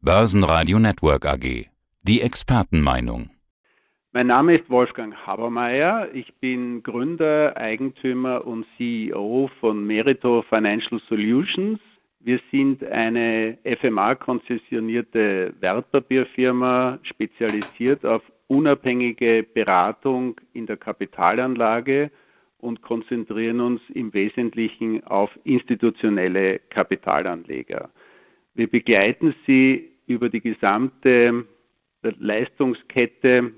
Börsenradio Network AG. Die Expertenmeinung. Mein Name ist Wolfgang Habermeier. Ich bin Gründer, Eigentümer und CEO von Merito Financial Solutions. Wir sind eine FMA-konzessionierte Wertpapierfirma, spezialisiert auf unabhängige Beratung in der Kapitalanlage und konzentrieren uns im Wesentlichen auf institutionelle Kapitalanleger. Wir begleiten sie über die gesamte Leistungskette,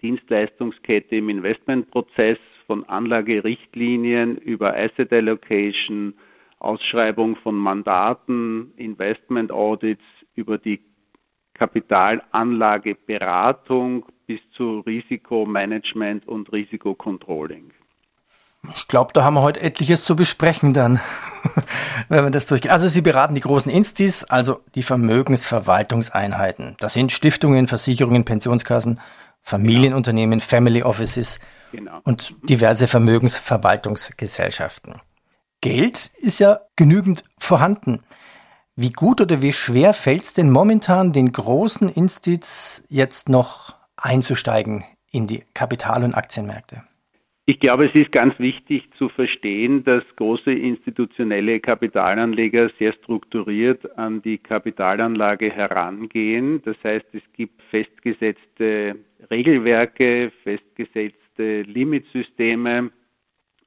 Dienstleistungskette im Investmentprozess von Anlagerichtlinien über Asset Allocation, Ausschreibung von Mandaten, Investment Audits über die Kapitalanlageberatung bis zu Risikomanagement und Risikocontrolling. Ich glaube, da haben wir heute etliches zu besprechen dann, wenn wir das durchgehen. Also Sie beraten die großen Instis, also die Vermögensverwaltungseinheiten. Das sind Stiftungen, Versicherungen, Pensionskassen, Familienunternehmen, Family Offices genau. und diverse Vermögensverwaltungsgesellschaften. Geld ist ja genügend vorhanden. Wie gut oder wie schwer fällt es denn momentan den großen Instits jetzt noch einzusteigen in die Kapital- und Aktienmärkte? Ich glaube, es ist ganz wichtig zu verstehen, dass große institutionelle Kapitalanleger sehr strukturiert an die Kapitalanlage herangehen. Das heißt, es gibt festgesetzte Regelwerke, festgesetzte Limitsysteme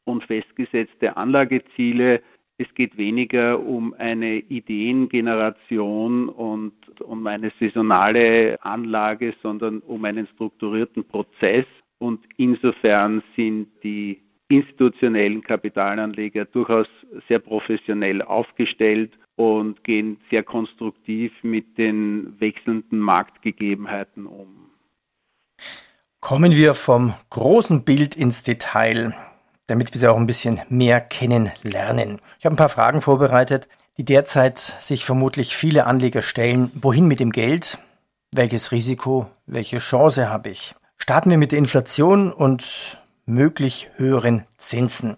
und festgesetzte Anlageziele. Es geht weniger um eine Ideengeneration und um eine saisonale Anlage, sondern um einen strukturierten Prozess und insofern sind die institutionellen Kapitalanleger durchaus sehr professionell aufgestellt und gehen sehr konstruktiv mit den wechselnden Marktgegebenheiten um. Kommen wir vom großen Bild ins Detail, damit wir Sie auch ein bisschen mehr kennenlernen. Ich habe ein paar Fragen vorbereitet, die derzeit sich vermutlich viele Anleger stellen. Wohin mit dem Geld? Welches Risiko? Welche Chance habe ich? Starten wir mit der Inflation und möglich höheren Zinsen.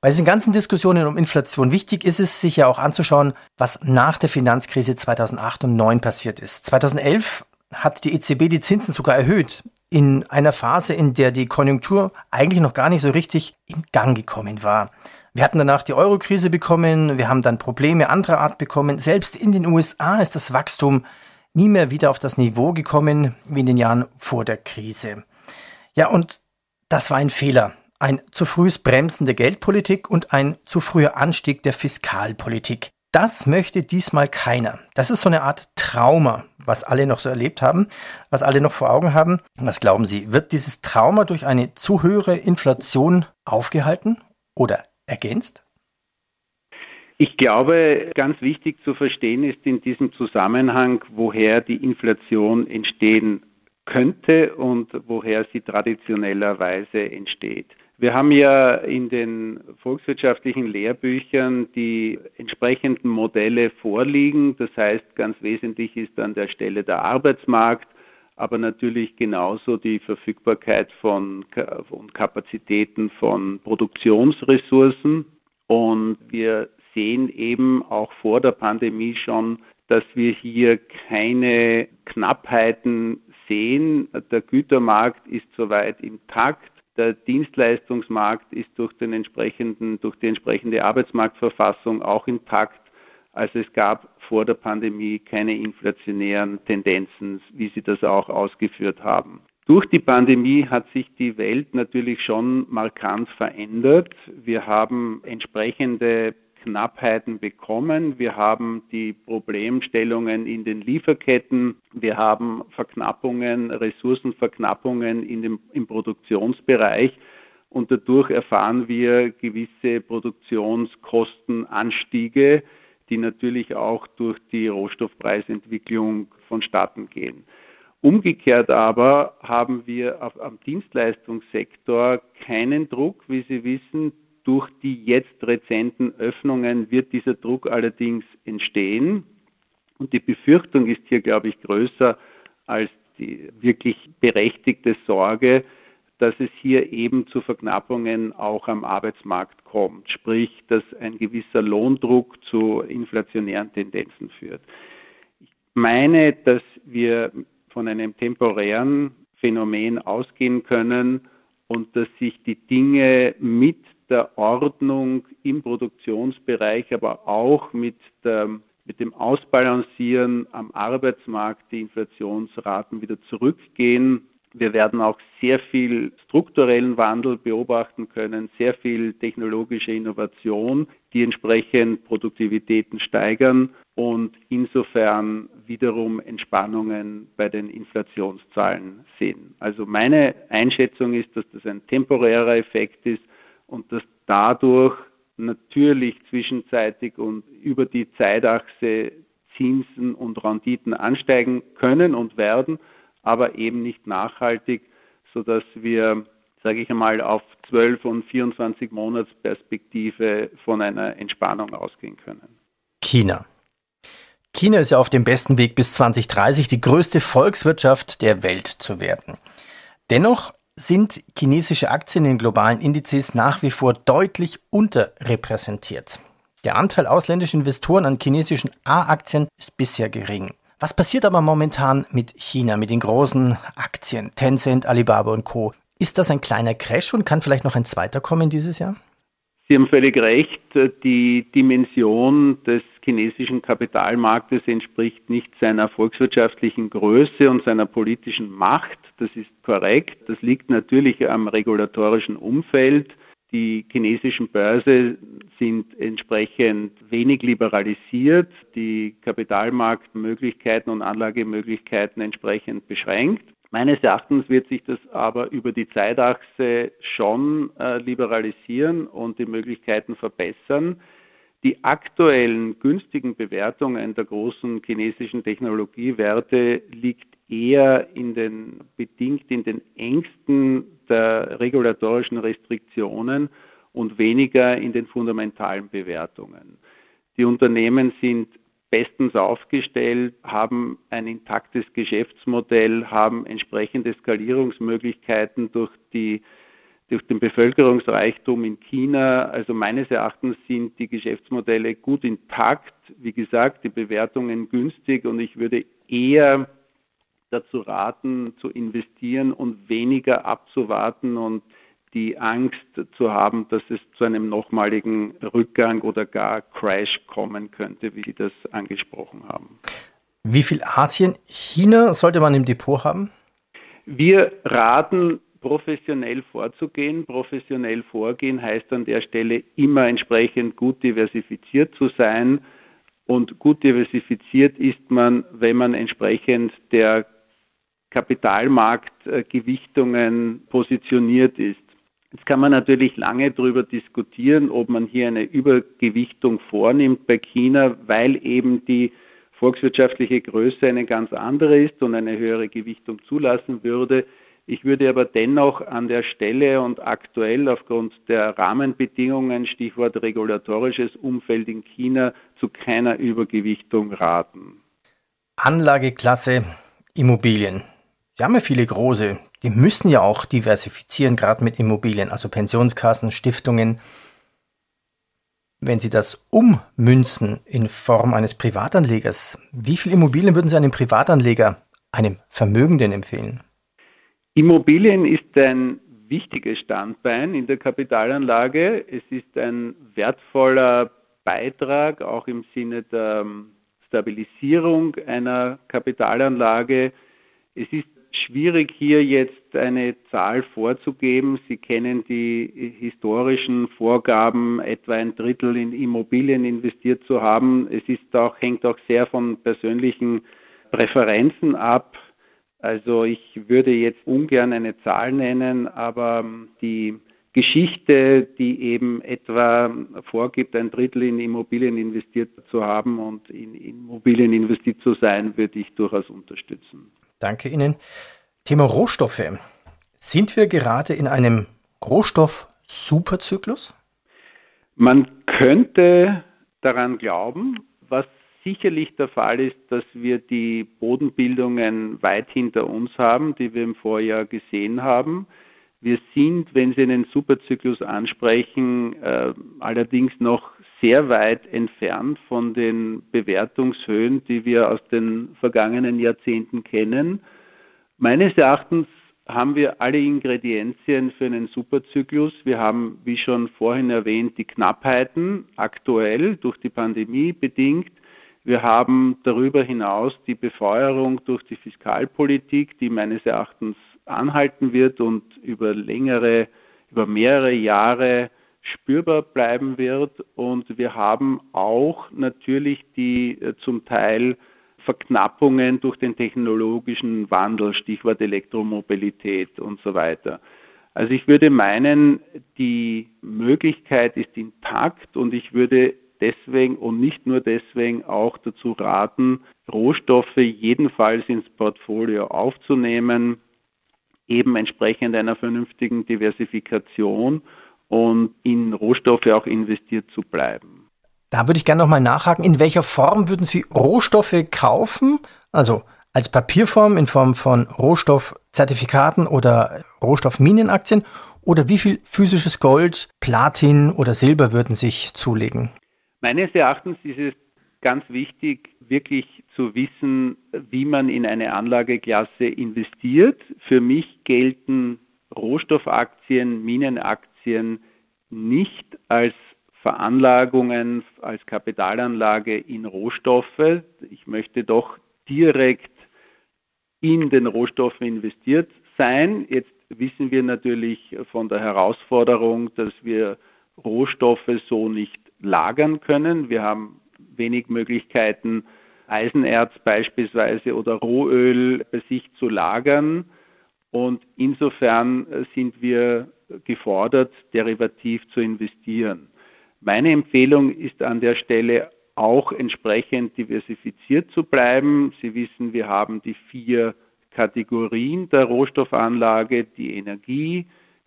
Bei diesen ganzen Diskussionen um Inflation wichtig ist es, sich ja auch anzuschauen, was nach der Finanzkrise 2008 und 2009 passiert ist. 2011 hat die EZB die Zinsen sogar erhöht, in einer Phase, in der die Konjunktur eigentlich noch gar nicht so richtig in Gang gekommen war. Wir hatten danach die Eurokrise bekommen, wir haben dann Probleme anderer Art bekommen. Selbst in den USA ist das Wachstum nie mehr wieder auf das Niveau gekommen wie in den Jahren vor der Krise. Ja, und das war ein Fehler. Ein zu frühes Bremsen der Geldpolitik und ein zu früher Anstieg der Fiskalpolitik. Das möchte diesmal keiner. Das ist so eine Art Trauma, was alle noch so erlebt haben, was alle noch vor Augen haben. Was glauben Sie, wird dieses Trauma durch eine zu höhere Inflation aufgehalten oder ergänzt? Ich glaube, ganz wichtig zu verstehen ist in diesem Zusammenhang, woher die Inflation entstehen könnte und woher sie traditionellerweise entsteht. Wir haben ja in den volkswirtschaftlichen Lehrbüchern die entsprechenden Modelle vorliegen. Das heißt, ganz wesentlich ist an der Stelle der Arbeitsmarkt, aber natürlich genauso die Verfügbarkeit von und Kapazitäten von Produktionsressourcen. Und wir sehen eben auch vor der Pandemie schon, dass wir hier keine Knappheiten sehen. Der Gütermarkt ist soweit intakt. Der Dienstleistungsmarkt ist durch, den entsprechenden, durch die entsprechende Arbeitsmarktverfassung auch intakt. Also es gab vor der Pandemie keine inflationären Tendenzen, wie Sie das auch ausgeführt haben. Durch die Pandemie hat sich die Welt natürlich schon markant verändert. Wir haben entsprechende Knappheiten bekommen. Wir haben die Problemstellungen in den Lieferketten. Wir haben Verknappungen, Ressourcenverknappungen in dem, im Produktionsbereich. Und dadurch erfahren wir gewisse Produktionskostenanstiege, die natürlich auch durch die Rohstoffpreisentwicklung vonstatten gehen. Umgekehrt aber haben wir auf, am Dienstleistungssektor keinen Druck, wie Sie wissen, durch die jetzt rezenten Öffnungen wird dieser Druck allerdings entstehen. Und die Befürchtung ist hier, glaube ich, größer als die wirklich berechtigte Sorge, dass es hier eben zu Verknappungen auch am Arbeitsmarkt kommt, sprich, dass ein gewisser Lohndruck zu inflationären Tendenzen führt. Ich meine, dass wir von einem temporären Phänomen ausgehen können und dass sich die Dinge mit der Ordnung im Produktionsbereich, aber auch mit, der, mit dem Ausbalancieren am Arbeitsmarkt die Inflationsraten wieder zurückgehen. Wir werden auch sehr viel strukturellen Wandel beobachten können, sehr viel technologische Innovation, die entsprechend Produktivitäten steigern und insofern wiederum Entspannungen bei den Inflationszahlen sehen. Also meine Einschätzung ist, dass das ein temporärer Effekt ist und dass dadurch natürlich zwischenzeitig und über die Zeitachse Zinsen und Renditen ansteigen können und werden, aber eben nicht nachhaltig, sodass wir, sage ich einmal, auf 12 und 24 Monatsperspektive von einer Entspannung ausgehen können. China. China ist ja auf dem besten Weg bis 2030 die größte Volkswirtschaft der Welt zu werden. Dennoch sind chinesische Aktien in globalen Indizes nach wie vor deutlich unterrepräsentiert. Der Anteil ausländischer Investoren an chinesischen A-Aktien ist bisher gering. Was passiert aber momentan mit China, mit den großen Aktien, Tencent, Alibaba und Co? Ist das ein kleiner Crash und kann vielleicht noch ein zweiter kommen dieses Jahr? Sie haben völlig recht. Die Dimension des chinesischen Kapitalmarktes entspricht nicht seiner volkswirtschaftlichen Größe und seiner politischen Macht. Das ist korrekt. Das liegt natürlich am regulatorischen Umfeld. Die chinesischen Börse sind entsprechend wenig liberalisiert, die Kapitalmarktmöglichkeiten und Anlagemöglichkeiten entsprechend beschränkt. Meines Erachtens wird sich das aber über die Zeitachse schon äh, liberalisieren und die Möglichkeiten verbessern. Die aktuellen günstigen Bewertungen der großen chinesischen Technologiewerte liegt eher in den, bedingt in den Ängsten der regulatorischen Restriktionen und weniger in den fundamentalen Bewertungen. Die Unternehmen sind bestens aufgestellt, haben ein intaktes Geschäftsmodell, haben entsprechende Skalierungsmöglichkeiten durch, die, durch den Bevölkerungsreichtum in China. Also meines Erachtens sind die Geschäftsmodelle gut intakt. Wie gesagt, die Bewertungen günstig und ich würde eher dazu raten, zu investieren und weniger abzuwarten und die Angst zu haben, dass es zu einem nochmaligen Rückgang oder gar Crash kommen könnte, wie Sie das angesprochen haben. Wie viel Asien, China sollte man im Depot haben? Wir raten professionell vorzugehen. Professionell vorgehen heißt an der Stelle immer entsprechend gut diversifiziert zu sein. Und gut diversifiziert ist man, wenn man entsprechend der Kapitalmarktgewichtungen positioniert ist. Jetzt kann man natürlich lange darüber diskutieren, ob man hier eine Übergewichtung vornimmt bei China, weil eben die volkswirtschaftliche Größe eine ganz andere ist und eine höhere Gewichtung zulassen würde. Ich würde aber dennoch an der Stelle und aktuell aufgrund der Rahmenbedingungen, Stichwort regulatorisches Umfeld in China, zu keiner Übergewichtung raten. Anlageklasse Immobilien. Wir haben ja viele große, die müssen ja auch diversifizieren, gerade mit Immobilien, also Pensionskassen, Stiftungen. Wenn Sie das ummünzen in Form eines Privatanlegers, wie viele Immobilien würden Sie einem Privatanleger, einem Vermögenden empfehlen? Immobilien ist ein wichtiges Standbein in der Kapitalanlage. Es ist ein wertvoller Beitrag, auch im Sinne der Stabilisierung einer Kapitalanlage. Es ist schwierig, hier jetzt eine Zahl vorzugeben. Sie kennen die historischen Vorgaben, etwa ein Drittel in Immobilien investiert zu haben. Es ist auch, hängt auch sehr von persönlichen Präferenzen ab. Also ich würde jetzt ungern eine Zahl nennen, aber die Geschichte, die eben etwa vorgibt, ein Drittel in Immobilien investiert zu haben und in Immobilien investiert zu sein, würde ich durchaus unterstützen. Danke Ihnen. Thema Rohstoffe. Sind wir gerade in einem Rohstoff-Superzyklus? Man könnte daran glauben, was sicherlich der Fall ist, dass wir die Bodenbildungen weit hinter uns haben, die wir im Vorjahr gesehen haben. Wir sind, wenn Sie einen Superzyklus ansprechen, äh, allerdings noch sehr weit entfernt von den Bewertungshöhen, die wir aus den vergangenen Jahrzehnten kennen. Meines Erachtens haben wir alle Ingredienzien für einen Superzyklus. Wir haben, wie schon vorhin erwähnt, die Knappheiten aktuell durch die Pandemie bedingt. Wir haben darüber hinaus die Befeuerung durch die Fiskalpolitik, die meines Erachtens anhalten wird und über längere, über mehrere Jahre spürbar bleiben wird. Und wir haben auch natürlich die äh, zum Teil Verknappungen durch den technologischen Wandel, Stichwort Elektromobilität und so weiter. Also ich würde meinen, die Möglichkeit ist intakt und ich würde deswegen und nicht nur deswegen auch dazu raten, Rohstoffe jedenfalls ins Portfolio aufzunehmen, eben entsprechend einer vernünftigen Diversifikation und in Rohstoffe auch investiert zu bleiben. Da würde ich gerne nochmal nachhaken, in welcher Form würden Sie Rohstoffe kaufen? Also als Papierform in Form von Rohstoffzertifikaten oder Rohstoffminenaktien oder wie viel physisches Gold, Platin oder Silber würden sich zulegen? Meines Erachtens ist es ganz wichtig, wirklich zu wissen, wie man in eine Anlageklasse investiert. Für mich gelten Rohstoffaktien, Minenaktien nicht als Veranlagungen, als Kapitalanlage in Rohstoffe. Ich möchte doch direkt in den Rohstoffen investiert sein. Jetzt wissen wir natürlich von der Herausforderung, dass wir Rohstoffe so nicht lagern können. Wir haben wenig Möglichkeiten, Eisenerz beispielsweise oder Rohöl bei sich zu lagern. Und insofern sind wir gefordert, derivativ zu investieren. Meine Empfehlung ist an der Stelle auch entsprechend diversifiziert zu bleiben. Sie wissen, wir haben die vier Kategorien der Rohstoffanlage, die Energie,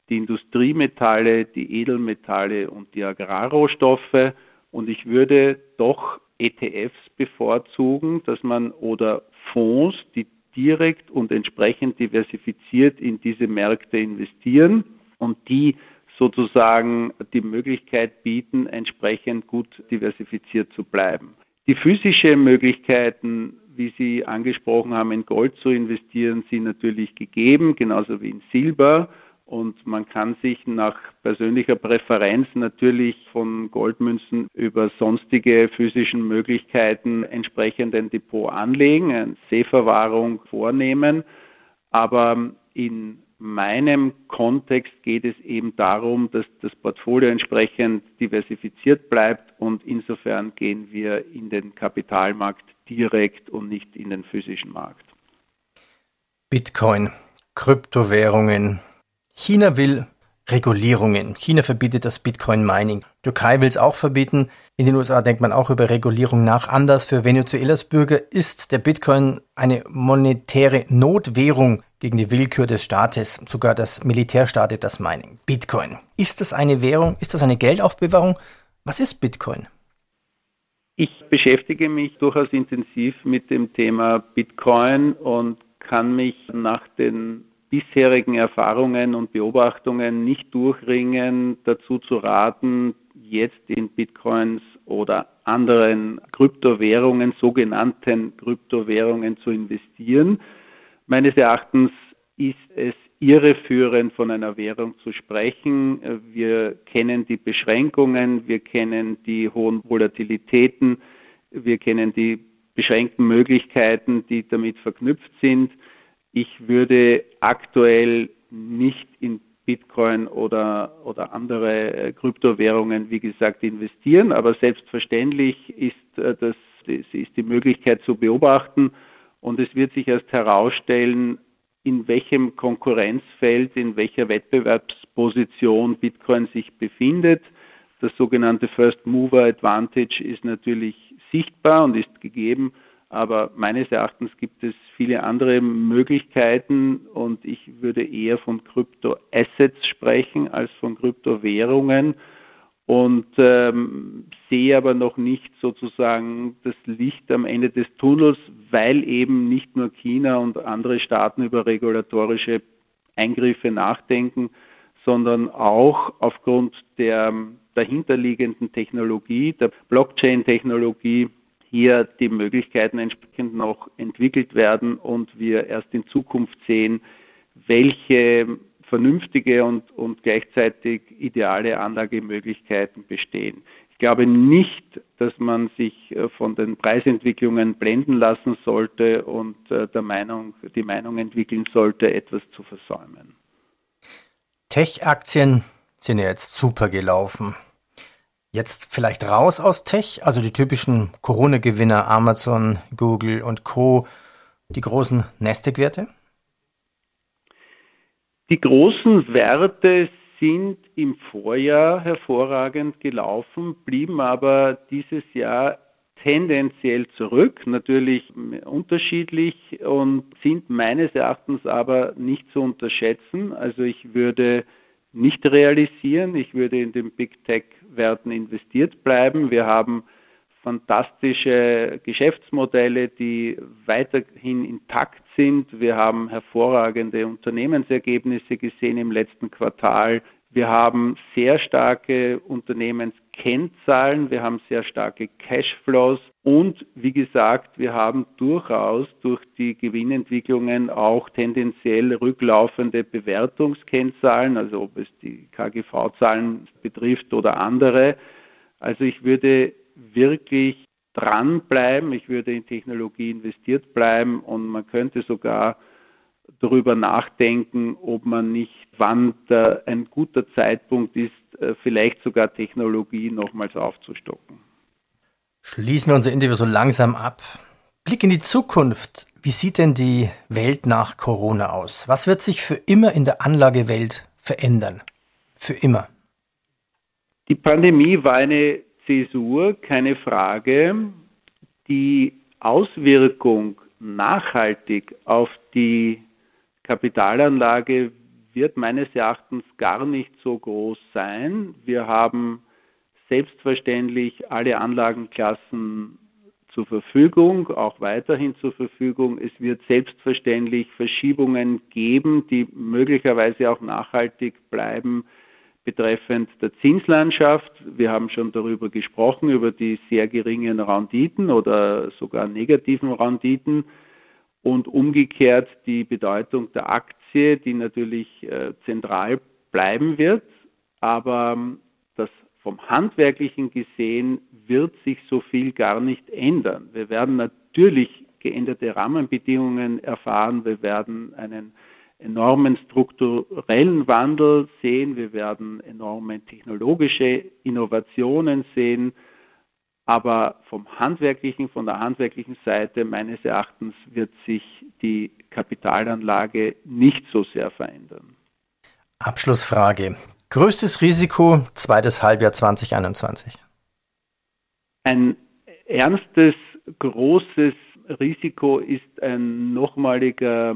die Industriemetalle, die Edelmetalle und die Agrarrohstoffe. Und ich würde doch ETFs bevorzugen, dass man oder Fonds, die direkt und entsprechend diversifiziert in diese Märkte investieren und die sozusagen die Möglichkeit bieten, entsprechend gut diversifiziert zu bleiben. Die physischen Möglichkeiten, wie Sie angesprochen haben, in Gold zu investieren, sind natürlich gegeben, genauso wie in Silber. Und man kann sich nach persönlicher Präferenz natürlich von Goldmünzen über sonstige physischen Möglichkeiten entsprechend ein Depot anlegen, eine Seeverwahrung vornehmen. Aber in meinem Kontext geht es eben darum, dass das Portfolio entsprechend diversifiziert bleibt und insofern gehen wir in den Kapitalmarkt direkt und nicht in den physischen Markt. Bitcoin, Kryptowährungen, China will Regulierungen. China verbietet das Bitcoin-Mining. Türkei will es auch verbieten. In den USA denkt man auch über Regulierung nach. Anders für Venezuelas Bürger ist der Bitcoin eine monetäre Notwährung gegen die Willkür des Staates. Sogar das Militär startet das Mining. Bitcoin. Ist das eine Währung? Ist das eine Geldaufbewahrung? Was ist Bitcoin? Ich beschäftige mich durchaus intensiv mit dem Thema Bitcoin und kann mich nach den bisherigen Erfahrungen und Beobachtungen nicht durchringen, dazu zu raten, jetzt in Bitcoins oder anderen Kryptowährungen, sogenannten Kryptowährungen zu investieren. Meines Erachtens ist es irreführend, von einer Währung zu sprechen. Wir kennen die Beschränkungen, wir kennen die hohen Volatilitäten, wir kennen die beschränkten Möglichkeiten, die damit verknüpft sind. Ich würde aktuell nicht in Bitcoin oder, oder andere äh, Kryptowährungen, wie gesagt, investieren, aber selbstverständlich ist, äh, das, ist die Möglichkeit zu beobachten. Und es wird sich erst herausstellen, in welchem Konkurrenzfeld, in welcher Wettbewerbsposition Bitcoin sich befindet. Das sogenannte First Mover Advantage ist natürlich sichtbar und ist gegeben aber meines Erachtens gibt es viele andere Möglichkeiten und ich würde eher von Kryptoassets sprechen als von Kryptowährungen. Und ähm, sehe aber noch nicht sozusagen das Licht am Ende des Tunnels, weil eben nicht nur China und andere Staaten über regulatorische Eingriffe nachdenken, sondern auch aufgrund der dahinterliegenden Technologie, der Blockchain-Technologie, hier die Möglichkeiten entsprechend noch entwickelt werden und wir erst in Zukunft sehen, welche vernünftige und, und gleichzeitig ideale Anlagemöglichkeiten bestehen. Ich glaube nicht, dass man sich äh, von den Preisentwicklungen blenden lassen sollte und äh, der Meinung, die Meinung entwickeln sollte, etwas zu versäumen. Tech-Aktien sind ja jetzt super gelaufen. Jetzt vielleicht raus aus Tech, also die typischen Corona-Gewinner Amazon, Google und Co., die großen Nasdaq-Werte? Die großen Werte sind im Vorjahr hervorragend gelaufen, blieben aber dieses Jahr tendenziell zurück, natürlich unterschiedlich und sind meines Erachtens aber nicht zu unterschätzen. Also ich würde nicht realisieren. Ich würde in den Big Tech-Werten investiert bleiben. Wir haben fantastische Geschäftsmodelle, die weiterhin intakt sind. Wir haben hervorragende Unternehmensergebnisse gesehen im letzten Quartal. Wir haben sehr starke Unternehmenskennzahlen, wir haben sehr starke Cashflows und wie gesagt, wir haben durchaus durch die Gewinnentwicklungen auch tendenziell rücklaufende Bewertungskennzahlen, also ob es die KGV-Zahlen betrifft oder andere. Also ich würde wirklich dranbleiben, ich würde in Technologie investiert bleiben und man könnte sogar darüber nachdenken, ob man nicht, wann ein guter Zeitpunkt ist, äh, vielleicht sogar Technologie nochmals aufzustocken. Schließen wir unser Interview so langsam ab. Blick in die Zukunft. Wie sieht denn die Welt nach Corona aus? Was wird sich für immer in der Anlagewelt verändern? Für immer. Die Pandemie war eine Zäsur, keine Frage. Die Auswirkung nachhaltig auf die Kapitalanlage wird meines Erachtens gar nicht so groß sein. Wir haben selbstverständlich alle Anlagenklassen zur Verfügung, auch weiterhin zur Verfügung. Es wird selbstverständlich Verschiebungen geben, die möglicherweise auch nachhaltig bleiben betreffend der Zinslandschaft. Wir haben schon darüber gesprochen, über die sehr geringen Renditen oder sogar negativen Renditen und umgekehrt die Bedeutung der Aktie, die natürlich äh, zentral bleiben wird, aber ähm, das vom Handwerklichen gesehen wird sich so viel gar nicht ändern. Wir werden natürlich geänderte Rahmenbedingungen erfahren, wir werden einen enormen strukturellen Wandel sehen, wir werden enorme technologische Innovationen sehen, aber vom handwerklichen, von der handwerklichen Seite meines Erachtens wird sich die Kapitalanlage nicht so sehr verändern. Abschlussfrage. Größtes Risiko zweites Halbjahr 2021? Ein ernstes, großes Risiko ist ein nochmaliger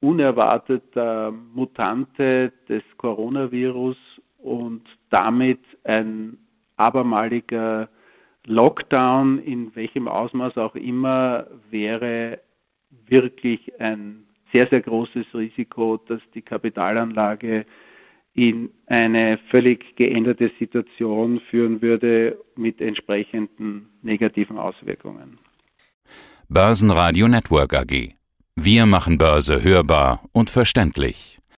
unerwarteter Mutante des Coronavirus und damit ein abermaliger Lockdown in welchem Ausmaß auch immer wäre wirklich ein sehr, sehr großes Risiko, dass die Kapitalanlage in eine völlig geänderte Situation führen würde mit entsprechenden negativen Auswirkungen. Börsenradio Network AG. Wir machen Börse hörbar und verständlich.